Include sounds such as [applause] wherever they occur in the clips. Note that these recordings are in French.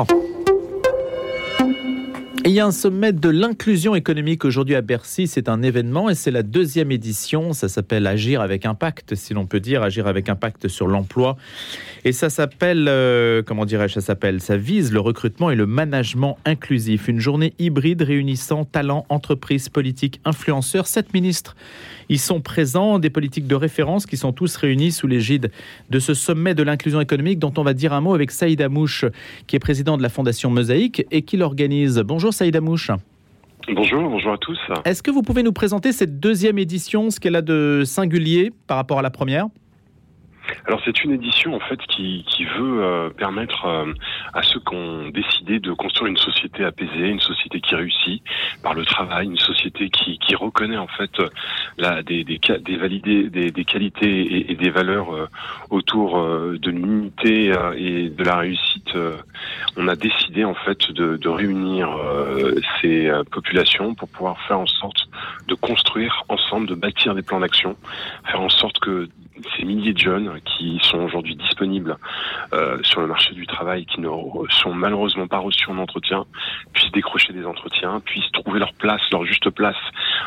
Oh. Il y a un sommet de l'inclusion économique aujourd'hui à Bercy. C'est un événement et c'est la deuxième édition. Ça s'appelle Agir avec impact, si l'on peut dire, Agir avec impact sur l'emploi. Et ça s'appelle, euh, comment dirais-je, ça s'appelle, ça vise le recrutement et le management inclusif. Une journée hybride réunissant talents, entreprises, politiques, influenceurs. Sept ministres ils sont présents, des politiques de référence qui sont tous réunis sous l'égide de ce sommet de l'inclusion économique dont on va dire un mot avec Saïd Amouche, qui est président de la Fondation Mosaïque et qui l'organise. Bonjour Saïd Amouche. Bonjour, bonjour à tous. Est-ce que vous pouvez nous présenter cette deuxième édition, ce qu'elle a de singulier par rapport à la première? Alors c'est une édition en fait qui, qui veut euh, permettre euh, à ceux qui ont décidé de construire une société apaisée, une société qui réussit par le travail, une société qui, qui reconnaît en fait la, des, des, des, validés, des, qualités et, des valeurs euh, autour de l'unité et de la réussite. On a décidé en fait de, de réunir ces populations pour pouvoir faire en sorte de construire ensemble, de bâtir des plans d'action, faire en sorte que ces milliers de jeunes qui sont aujourd'hui disponibles euh, sur le marché du travail, qui ne sont malheureusement pas reçus en entretien, puissent décrocher des entretiens, puissent trouver leur place, leur juste place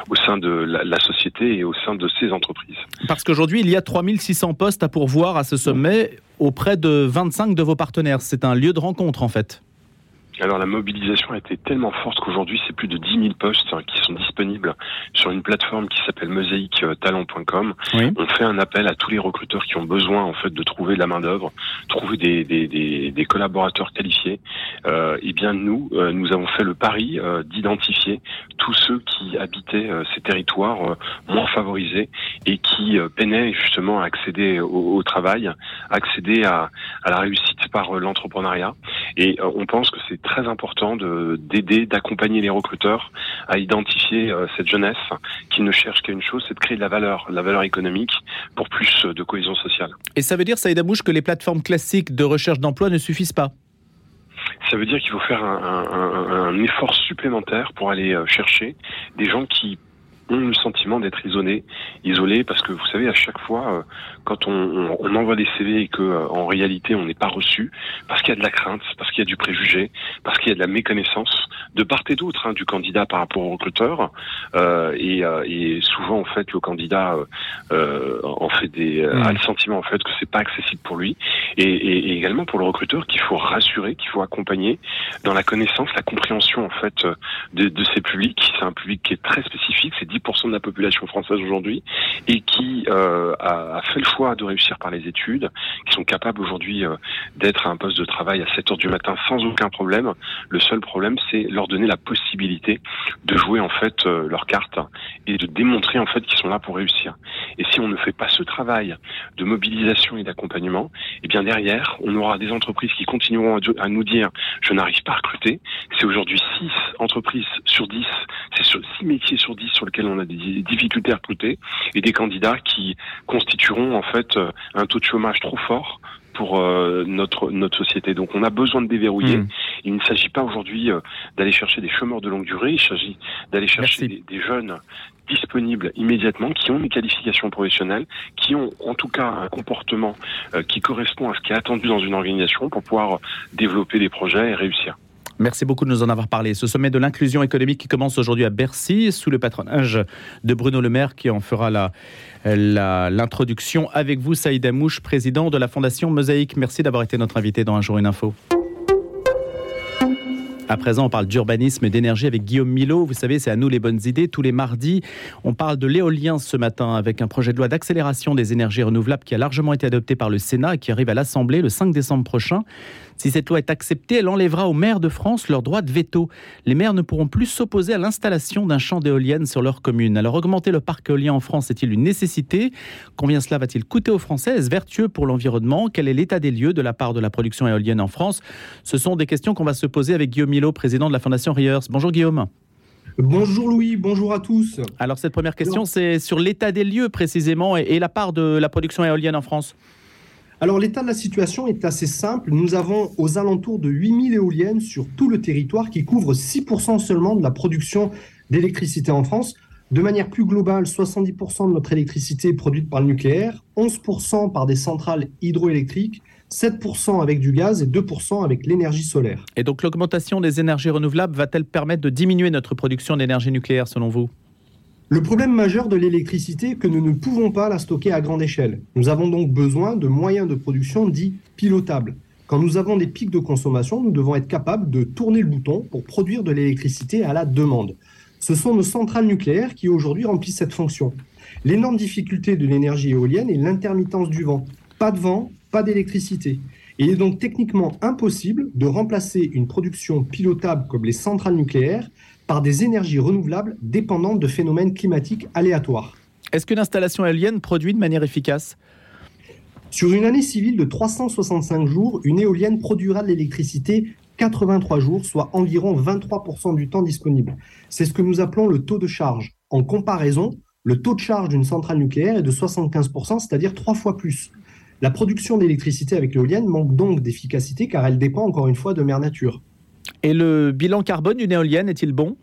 au sein de la, société et au sein de ces entreprises. Parce qu'aujourd'hui, il y a 3600 postes à pourvoir à ce sommet auprès de 25 de vos partenaires. C'est un lieu de rencontre en fait. Alors la mobilisation a été tellement forte qu'aujourd'hui c'est plus de 10 000 postes hein, qui sont disponibles sur une plateforme qui s'appelle mosaictalent.com. On fait un appel à tous les recruteurs qui ont besoin en fait de trouver de la main d'œuvre, trouver des, des, des, des, collaborateurs qualifiés. Euh, et bien nous, euh, nous avons fait le pari euh, d'identifier tous ceux qui habitaient euh, ces territoires moins favorisés et qui peinaient justement à accéder au, au travail, accéder à, à la réussite par l'entrepreneuriat. Et on pense que c'est très important d'aider, d'accompagner les recruteurs à identifier euh, cette jeunesse qui ne cherche qu'à une chose, c'est de créer de la valeur, la valeur économique pour plus de cohésion sociale. Et ça veut dire, Saïd Abouche, que les plateformes classiques de recherche d'emploi ne suffisent pas? Ça veut dire qu'il faut faire un, un, effort supplémentaire pour aller euh, chercher des gens qui ont le sentiment d'être isolés, isolés parce que vous savez à chaque fois euh, quand on, on, envoie des CV et que euh, en réalité on n'est pas reçu parce qu'il y a de la crainte, parce qu'il y a du préjugé, parce qu'il y a de la méconnaissance de part et d'autre hein, du candidat par rapport au recruteur euh, et, euh, et, souvent en fait le candidat en fait des mmh. a le sentiment en fait que c'est pas accessible pour lui et, et, également pour le recruteur qu'il faut rassurer, qu'il faut accompagner dans la connaissance, la compréhension en fait de, de ces publics. C'est un public qui est très spécifique, c'est 10% de la population française aujourd'hui et qui euh, a, fait le choix de réussir par les études, qui sont capables aujourd'hui euh, d'être à un poste de travail à 7 heures du matin sans aucun problème. Le seul problème, c'est leur donner la possibilité de jouer en fait euh, leur carte et de démontrer en fait qu'ils sont là pour réussir. Et si on ne fait pas ce travail de mobilisation et d'accompagnement, eh bien derrière, on aura des entreprises qui continueront à nous dire je n'arrive pas à recruter. C'est aujourd'hui 6 entreprises sur 10, c'est sur 6 métiers sur 10 sur lesquels on a des difficultés à recruter et des candidats qui constitueront en fait euh, un taux de chômage trop fort pour euh, notre notre société. Donc on a besoin de déverrouiller. Hmm. Il ne s'agit pas aujourd'hui euh, d'aller chercher des chômeurs de longue durée, il s'agit d'aller chercher des, jeunes disponibles immédiatement, qui ont une qualification professionnelle, qui ont en tout cas un comportement qui correspond à ce qui est attendu dans une organisation pour pouvoir développer des projets et réussir. Merci beaucoup de nous en avoir parlé. Ce sommet de l'inclusion économique qui commence aujourd'hui à Bercy, sous le patronage de Bruno Le Maire, qui en fera l'introduction avec vous, Saïd Amouche, président de la Fondation Mosaïque. Merci d'avoir été notre invité dans Un jour une info. À présent, on parle d'urbanisme et d'énergie avec Guillaume Milot. Vous savez, c'est à nous les bonnes idées. Tous les mardis, on parle de l'éolien ce matin avec un projet de loi d'accélération des énergies renouvelables qui a largement été adopté par le Sénat et qui arrive à l'Assemblée le 5 décembre prochain. Si cette loi est acceptée, elle enlèvera aux maires de France leur droit de veto. Les maires ne pourront plus s'opposer à l'installation d'un champ d'éoliennes sur leur commune. Alors augmenter le parc éolien en France est-il une nécessité? Combien cela va-t-il coûter aux Français Est-ce vertueux pour l'environnement Quel est l'état des lieux de la part de la production éolienne en France? Ce sont des questions qu'on va se poser avec Guillaume Milo, président de la Fondation Riers. Bonjour Guillaume. Bonjour Louis, bonjour à tous. Alors cette première question, c'est sur l'état des lieux précisément et la part de la production éolienne en France. Alors l'état de la situation est assez simple. Nous avons aux alentours de 8000 éoliennes sur tout le territoire qui couvrent 6% seulement de la production d'électricité en France. De manière plus globale, 70% de notre électricité est produite par le nucléaire, 11% par des centrales hydroélectriques, 7% avec du gaz et 2% avec l'énergie solaire. Et donc l'augmentation des énergies renouvelables va-t-elle permettre de diminuer notre production d'énergie nucléaire selon vous? Le problème majeur de l'électricité est que nous ne pouvons pas la stocker à grande échelle. Nous avons donc besoin de moyens de production dits pilotables. Quand nous avons des pics de consommation, nous devons être capables de tourner le bouton pour produire de l'électricité à la demande. Ce sont nos centrales nucléaires qui aujourd'hui remplissent cette fonction. L'énorme difficulté de l'énergie éolienne est l'intermittence du vent. Pas de vent, pas d'électricité. Il est donc techniquement impossible de remplacer une production pilotable comme les centrales nucléaires par des énergies renouvelables dépendantes de phénomènes climatiques aléatoires. Est-ce qu'une installation éolienne produit de manière efficace? Sur une année civile de 365 jours, une éolienne produira de l'électricité 83 jours, soit environ 23% du temps disponible. C'est ce que nous appelons le taux de charge. En comparaison, le taux de charge d'une centrale nucléaire est de 75%, c'est-à-dire trois fois plus. La production d'électricité avec l'éolienne manque donc d'efficacité car elle dépend encore une fois de mère nature. Et le bilan carbone d'une éolienne est-il bon?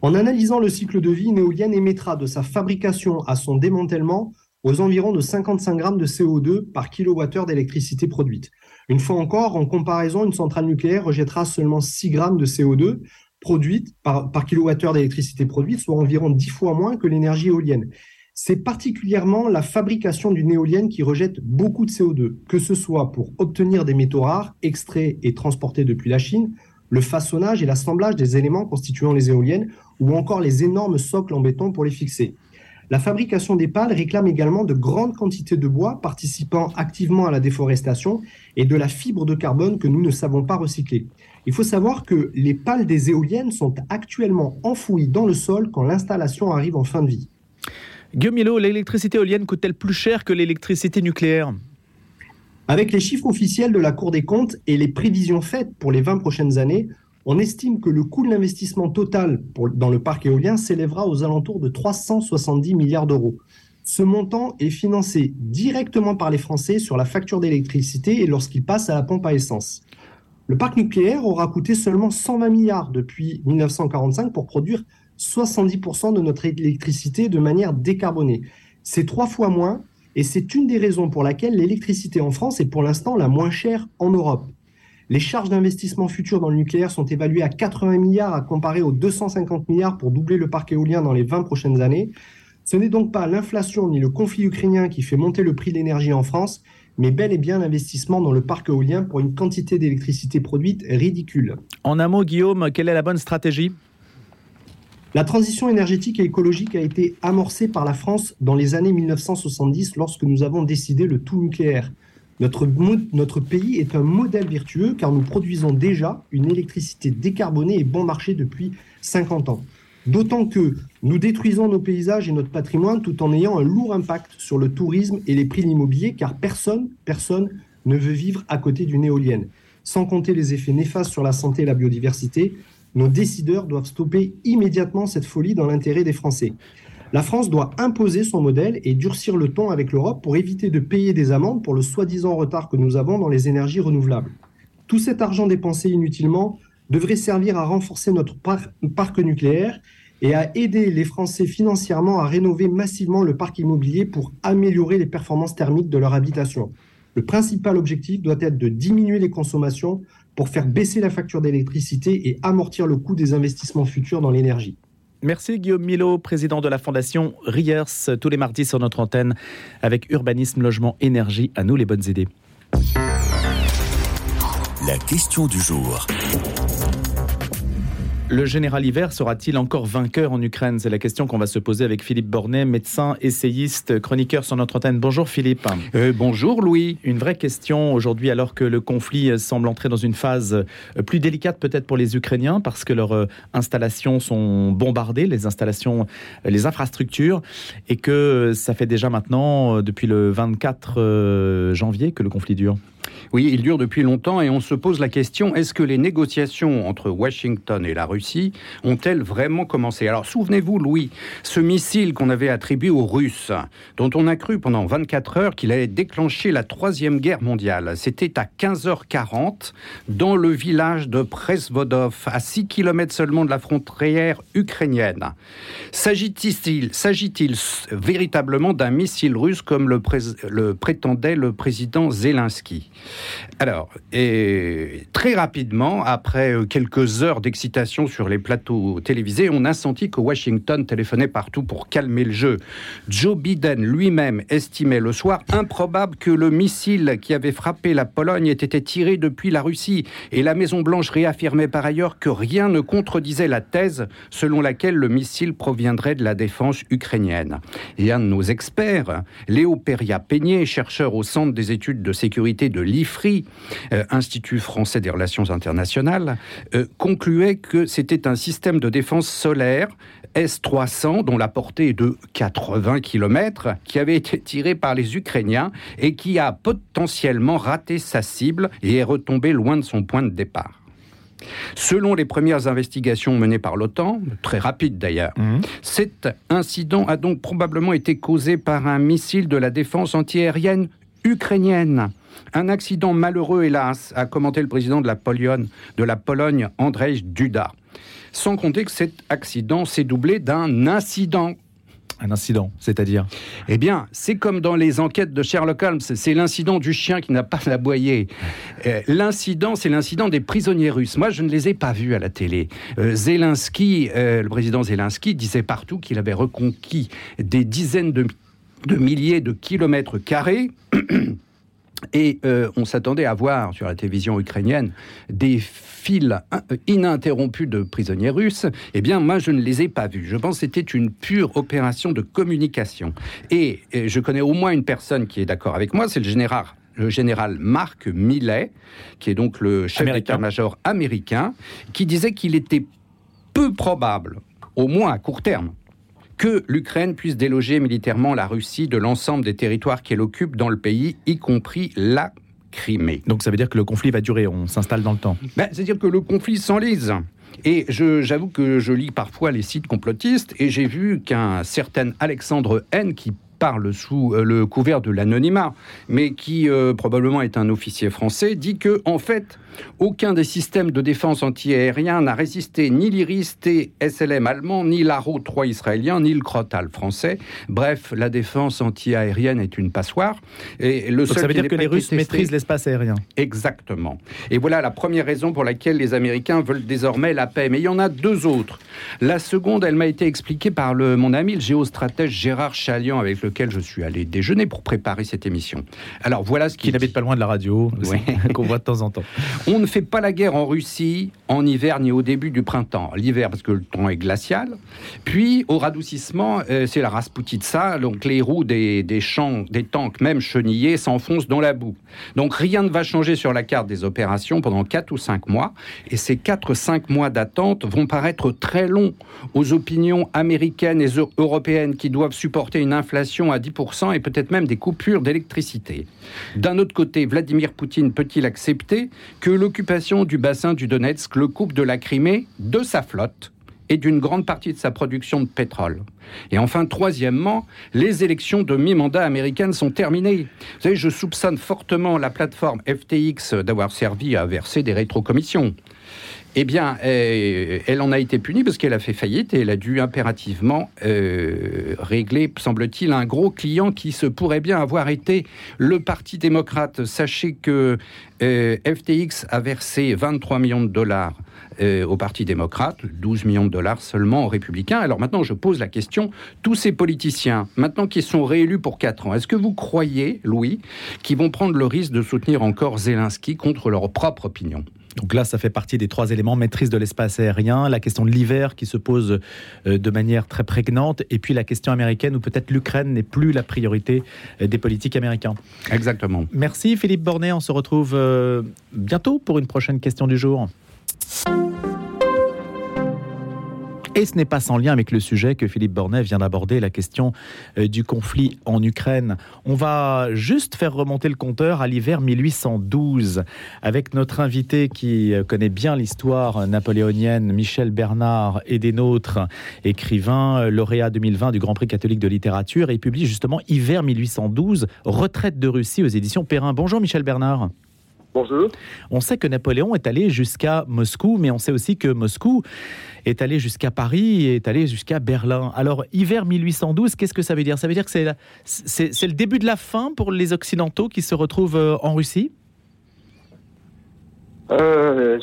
En analysant le cycle de vie, une éolienne émettra de sa fabrication à son démantèlement aux environs de 55 grammes de CO2 par kilowattheure d'électricité produite. Une fois encore, en comparaison, une centrale nucléaire rejettera seulement 6 grammes de CO2 produite par, par kilowattheure d'électricité produite, soit environ 10 fois moins que l'énergie éolienne c'est particulièrement la fabrication d'une éolienne qui rejette beaucoup de CO2, que ce soit pour obtenir des métaux rares extraits et transportés depuis la Chine, le façonnage et l'assemblage des éléments constituant les éoliennes, ou encore les énormes socles en béton pour les fixer. La fabrication des pales réclame également de grandes quantités de bois participant activement à la déforestation et de la fibre de carbone que nous ne savons pas recycler. Il faut savoir que les pales des éoliennes sont actuellement enfouies dans le sol quand l'installation arrive en fin de vie. Guillaume Milo, l'électricité éolienne coûte-t-elle plus cher que l'électricité nucléaire Avec les chiffres officiels de la Cour des comptes et les prévisions faites pour les 20 prochaines années, on estime que le coût de l'investissement total dans le parc éolien s'élèvera aux alentours de 370 milliards d'euros. Ce montant est financé directement par les Français sur la facture d'électricité et lorsqu'ils passent à la pompe à essence. Le parc nucléaire aura coûté seulement 120 milliards depuis 1945 pour produire 70% de notre électricité de manière décarbonée. C'est trois fois moins et c'est une des raisons pour laquelle l'électricité en France est pour l'instant la moins chère en Europe. Les charges d'investissement futures dans le nucléaire sont évaluées à 80 milliards à comparer aux 250 milliards pour doubler le parc éolien dans les 20 prochaines années. Ce n'est donc pas l'inflation ni le conflit ukrainien qui fait monter le prix de l'énergie en France, mais bel et bien l'investissement dans le parc éolien pour une quantité d'électricité produite ridicule. En un mot, Guillaume, quelle est la bonne stratégie? La transition énergétique et écologique a été amorcée par la France dans les années 1970 lorsque nous avons décidé le tout nucléaire. Notre, pays est un modèle vertueux car nous produisons déjà une électricité décarbonée et bon marché depuis 50 ans. D'autant que nous détruisons nos paysages et notre patrimoine tout en ayant un lourd impact sur le tourisme et les prix de l'immobilier car personne, personne ne veut vivre à côté d'une éolienne. Sans compter les effets néfastes sur la santé et la biodiversité, nos décideurs doivent stopper immédiatement cette folie dans l'intérêt des Français. La France doit imposer son modèle et durcir le ton avec l'Europe pour éviter de payer des amendes pour le soi-disant retard que nous avons dans les énergies renouvelables. Tout cet argent dépensé inutilement devrait servir à renforcer notre parc nucléaire et à aider les Français financièrement à rénover massivement le parc immobilier pour améliorer les performances thermiques de leur habitation. Le principal objectif doit être de diminuer les consommations pour faire baisser la facture d'électricité et amortir le coût des investissements futurs dans l'énergie. Merci Guillaume Milo, président de la Fondation Riers, tous les mardis sur notre antenne avec Urbanisme, Logement, Énergie. À nous les bonnes idées. La question du jour. Le général Hiver sera-t-il encore vainqueur en Ukraine? C'est la question qu'on va se poser avec Philippe Bornet, médecin, essayiste, chroniqueur sur notre antenne. Bonjour Philippe. Euh, bonjour Louis. Une vraie question aujourd'hui alors que le conflit semble entrer dans une phase euh, plus délicate peut-être pour les Ukrainiens parce que leurs euh, installations sont bombardées, les installations, les infrastructures, et que ça fait déjà maintenant depuis le 24 janvier que le conflit dure. Oui, il dure depuis longtemps et on se pose la question est-ce que les négociations entre Washington et la Russie ont-elles vraiment commencé? Alors souvenez-vous, Louis, ce missile qu'on avait attribué aux Russes, dont on a cru pendant 24 heures qu'il allait déclencher la troisième guerre mondiale. C'était à 15h40 dans le village de Presvodov, à 6 km seulement de la frontière ukrainienne. S'agit-il s'agit-il véritablement d'un missile russe comme le, le prétendait le président Zelensky? Alors, et très rapidement, après euh, quelques heures d'excitation sur les plateaux télévisés, on a senti que Washington téléphonait partout pour calmer le jeu. Joe Biden lui-même estimait le soir improbable que le missile qui avait frappé la Pologne ait été tiré depuis la Russie. Et la Maison-Blanche réaffirmait par ailleurs que rien ne contredisait la thèse selon laquelle le missile proviendrait de la défense ukrainienne. Et un de nos experts, Léo Peria-Peigné, chercheur au Centre des études de sécurité de l'IFRI, euh, Institut français des relations internationales, euh, concluait que c'était un système de défense solaire S-300 dont la portée est de 80 km qui avait été tiré par les Ukrainiens et qui a potentiellement raté sa cible et est retombé loin de son point de départ. Selon les premières investigations menées par l'OTAN, très rapides d'ailleurs, mmh. cet incident a donc probablement été causé par un missile de la défense antiaérienne ukrainienne. Un accident malheureux, hélas, a commenté le président de la Pologne, de la Pologne Andrzej Duda. Sans compter que cet accident s'est doublé d'un incident un incident, c'est-à-dire? Eh bien, c'est comme dans les enquêtes de Sherlock Holmes, c'est l'incident du chien qui n'a pas aboyé. Euh, l'incident, c'est l'incident des prisonniers russes. Moi, je ne les ai pas vus à la télé. Euh, Zelensky, euh, le président Zelensky, disait partout qu'il avait reconquis des dizaines de, de milliers de kilomètres carrés. [clears throat] Et euh, on s'attendait à voir sur la télévision ukrainienne des files ininterrompues de prisonniers russes. Eh bien, moi, je ne les ai pas vus. Je pense que c'était une pure opération de communication. Et, je connais au moins une personne qui est d'accord avec moi, c'est le général le général Mark Millet, qui est donc le chef d'état-major américain, qui disait qu'il était peu probable, au moins à court terme, que l'Ukraine puisse déloger militairement la Russie de l'ensemble des territoires qu'elle occupe dans le pays, y compris la Crimée. Donc ça veut dire que le conflit va durer, on s'installe dans le temps ben, C'est-à-dire que le conflit s'enlise. Et j'avoue que je lis parfois les sites complotistes et j'ai vu qu'un certain Alexandre N, qui parle sous euh, le couvert de l'anonymat, mais qui euh, probablement est un officier français, dit que en fait, aucun des systèmes de défense antiaérien n'a résisté ni l'IRIS-T SLM allemand, ni l'ARO 3 israélien, ni le Crotal français. Bref, la défense antiaérienne est une passoire. Et le seul ça veut dire que les Russes maîtrisent l'espace aérien. Exactement. Et voilà la première raison pour laquelle les Américains veulent désormais la paix. Mais il y en a deux autres. La seconde, elle m'a été expliquée par le, mon ami, le géostratège Gérard Chalian, avec lequel je suis allé déjeuner pour préparer cette émission. Alors voilà ce qui... Qui n'habite pas loin de la radio, [laughs] qu'on voit de temps en temps. On ne fait pas la guerre en Russie en hiver ni au début du printemps. L'hiver parce que le temps est glacial. Puis au radoucissement, euh, c'est la Rasputitsa, donc les roues des, champs, des tanks, même chenillés, s'enfoncent dans la boue. Donc rien ne va changer sur la carte des opérations pendant 4 ou 5 mois. Et ces 4 ou 5 mois d'attente vont paraître très longs aux opinions américaines et européennes qui doivent supporter une inflation à 10% et peut-être même des coupures d'électricité. D'un autre côté, Vladimir Poutine peut-il accepter que l'occupation du bassin du Donetsk le coupe de la Crimée, de sa flotte et d'une grande partie de sa production de pétrole? Et enfin, troisièmement, les élections de mi-mandat américaines sont terminées. Vous savez, je soupçonne fortement la plateforme FTX d'avoir servi à verser des rétrocommissions. Eh bien, euh, elle en a été punie parce qu'elle a fait faillite et elle a dû impérativement euh, régler, semble-t-il, un gros client qui se pourrait bien avoir été le Parti démocrate. Sachez que euh, FTX a versé 23 millions de dollars au Parti démocrate, 12 millions de dollars seulement aux républicains. Alors maintenant, je pose la question, tous ces politiciens, maintenant qu'ils sont réélus pour 4 ans, est-ce que vous croyez, Louis, qu'ils vont prendre le risque de soutenir encore Zelensky contre leur propre opinion? Donc là, ça fait partie des trois éléments maîtrise de l'espace aérien, la question de l'hiver qui se pose euh, de manière très prégnante, et puis la question américaine où peut-être l'Ukraine n'est plus la priorité euh, des politiques américains. Exactement. Merci Philippe Bornet. On se retrouve euh, bientôt pour une prochaine question du jour. Et ce n'est pas sans lien avec le sujet que Philippe Bornet vient d'aborder, la question euh, du conflit en Ukraine. On va juste faire remonter le compteur à l'hiver 1812 avec notre invité qui euh, connaît bien l'histoire napoléonienne, Michel Bernard, et des nôtres, écrivain, euh, lauréat 2020 du Grand Prix catholique de littérature, et publie justement Hiver 1812, Retraite de Russie aux éditions Perrin. Bonjour Michel Bernard. Bonjour. On sait que Napoléon est allé jusqu'à Moscou, mais on sait aussi que Moscou est allé jusqu'à Paris et est allé jusqu'à Berlin. Alors, hiver 1812, qu'est-ce que ça veut dire? Ça veut dire que c'est, c'est, le début de la fin pour les Occidentaux qui se retrouvent euh, en Russie? Euh,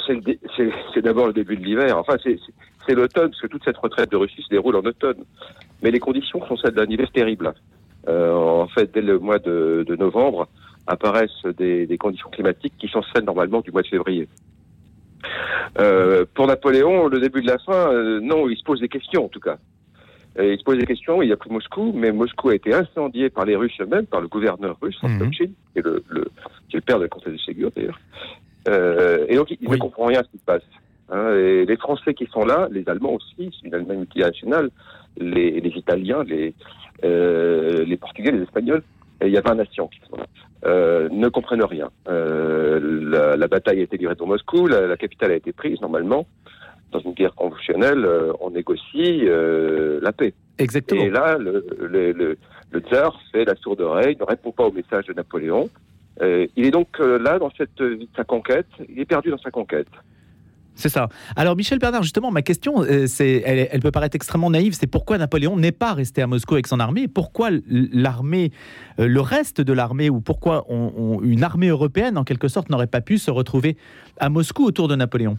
c'est, d'abord le début de l'hiver. Enfin, c'est, l'automne, parce que toute cette retraite de Russie se déroule en automne. Mais les conditions sont celles d'un hiver terrible. Euh, en fait, dès le mois de novembre, apparaissent des, des, conditions climatiques qui sont celles normalement du mois de février. Euh, pour Napoléon, le début de la fin, euh, non, il se pose des questions en tout cas. il se pose des questions, il a plus Moscou, mais Moscou a été incendié par les Russes eux-mêmes, par le gouverneur russe, mmh. qui, est le, le, qui est le père de Conseil de Ségur d'ailleurs. Euh, et donc il ne comprend rien à ce qui se passe. Hein, et les Français qui sont là, les Allemands aussi, c'est une Allemagne multinationale, les, les Italiens, les, euh, les Portugais, les Espagnols, et il y a 20 nations qui. Euh, ne comprennent rien. Euh, la, bataille a été livrée dans Moscou, la, capitale a été prise normalement. Dans une guerre conventionnelle, euh, on négocie la paix. Exactement. Et là, le, le, le, tsar fait la sourde oreille, ne répond pas au message de Napoléon. il est donc là dans cette sa conquête. Il est perdu dans sa conquête. C'est ça. Alors Michel Bernard, justement, ma question, euh, c'est, elle, peut paraître extrêmement naïve, c'est pourquoi Napoléon n'est pas resté à Moscou avec son armée? Pourquoi l'armée, euh, le reste de l'armée, ou pourquoi une armée européenne, en quelque sorte, n'aurait pas pu se retrouver à Moscou autour de Napoléon?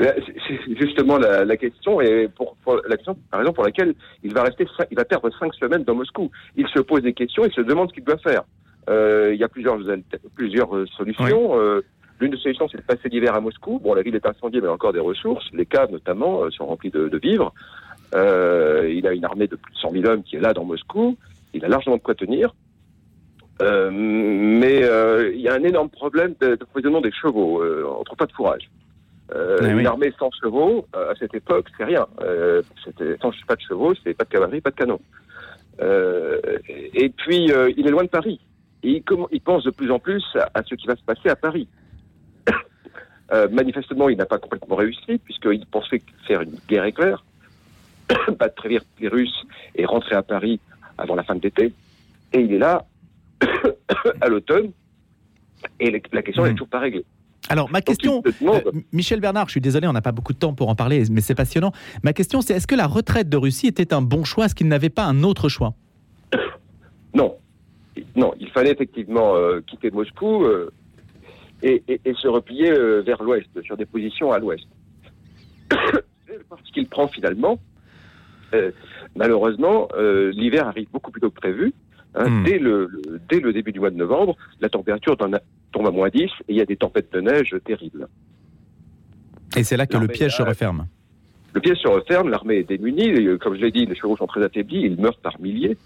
Euh, c'est justement la, question et pour, la question, la raison pour laquelle il va rester, il va perdre cinq semaines dans Moscou. Il se pose des questions, il se demande ce qu'il doit faire. il y a plusieurs, plusieurs solutions. L'une des solutions, c'est de passer l'hiver à Moscou. Bon, la ville est incendiée, mais il y a encore des ressources. Les caves, notamment, euh, sont remplies de, vivres. Euh, il a une armée de plus de 100 000 hommes qui est là dans Moscou. Il a largement de quoi tenir. Euh, mais il y a un énorme problème d'approvisionnement des chevaux. on ne trouve pas de fourrage. Eh une armée sans chevaux, à cette époque, c'est rien. c'était sans pas de chevaux, c'est pas de cavalerie, pas de canons. et puis, il est loin de Paris. Et il, il, pense de plus en plus à ce qui va se passer à Paris. Euh, manifestement, il n'a pas complètement réussi, puisqu'il pensait faire une guerre éclair, [coughs] battre les Russes et rentrer à Paris avant la fin de l'été. Et il est là, [coughs] à l'automne, et la question n'est hmm. toujours pas réglée. Alors, ma question, euh, Michel Bernard, je suis désolé, on n'a pas beaucoup de temps pour en parler, mais c'est passionnant. Ma question, c'est est-ce que la retraite de Russie était un bon choix Est-ce qu'il n'avait pas un autre choix? [coughs] Non. Non, il fallait effectivement euh, quitter Moscou et, se replier euh, vers l'ouest, sur des positions à l'ouest. [coughs] Parce qu'il prend finalement, euh, malheureusement, euh, l'hiver arrive beaucoup plus tôt que prévu. Hein. Hmm. dès, le, dès le début du mois de novembre, la température tombe à moins 10 et il y a des tempêtes de neige terribles. Et c'est là que le piège se referme. Le piège se referme, l'armée est démunie, comme je l'ai dit, les chevaux sont très affaiblis, ils meurent par milliers.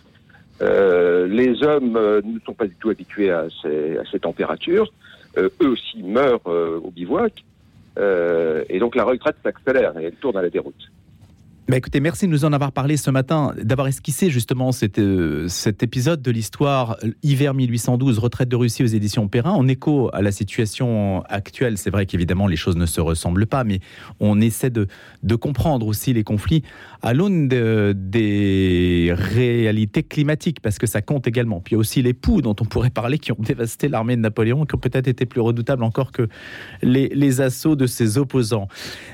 les hommes ne sont pas du tout habitués à ces, à ces températures. Euh, eux aussi meurent euh, au bivouac. Euh, et donc la retraite s'accélère et elle tourne à la déroute. Bah écoutez, merci de nous en avoir parlé ce matin, d'avoir esquissé justement cet, euh, cet épisode de l'histoire euh, Hiver 1812, retraite de Russie aux éditions Perrin, en écho à la situation actuelle. C'est vrai qu'évidemment les choses ne se ressemblent pas, mais on essaie de, comprendre aussi les conflits à l'aune des réalités climatiques, parce que ça compte également. Puis il y a aussi les poux dont on pourrait parler qui ont dévasté l'armée de Napoléon, qui ont peut-être été plus redoutables encore que les assauts de ses opposants.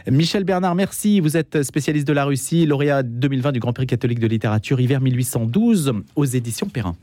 Michel Bernard, merci. Vous êtes spécialiste de la Russie lauréat 2020 du Grand Prix catholique de littérature, hiver 1812, aux éditions Perrin.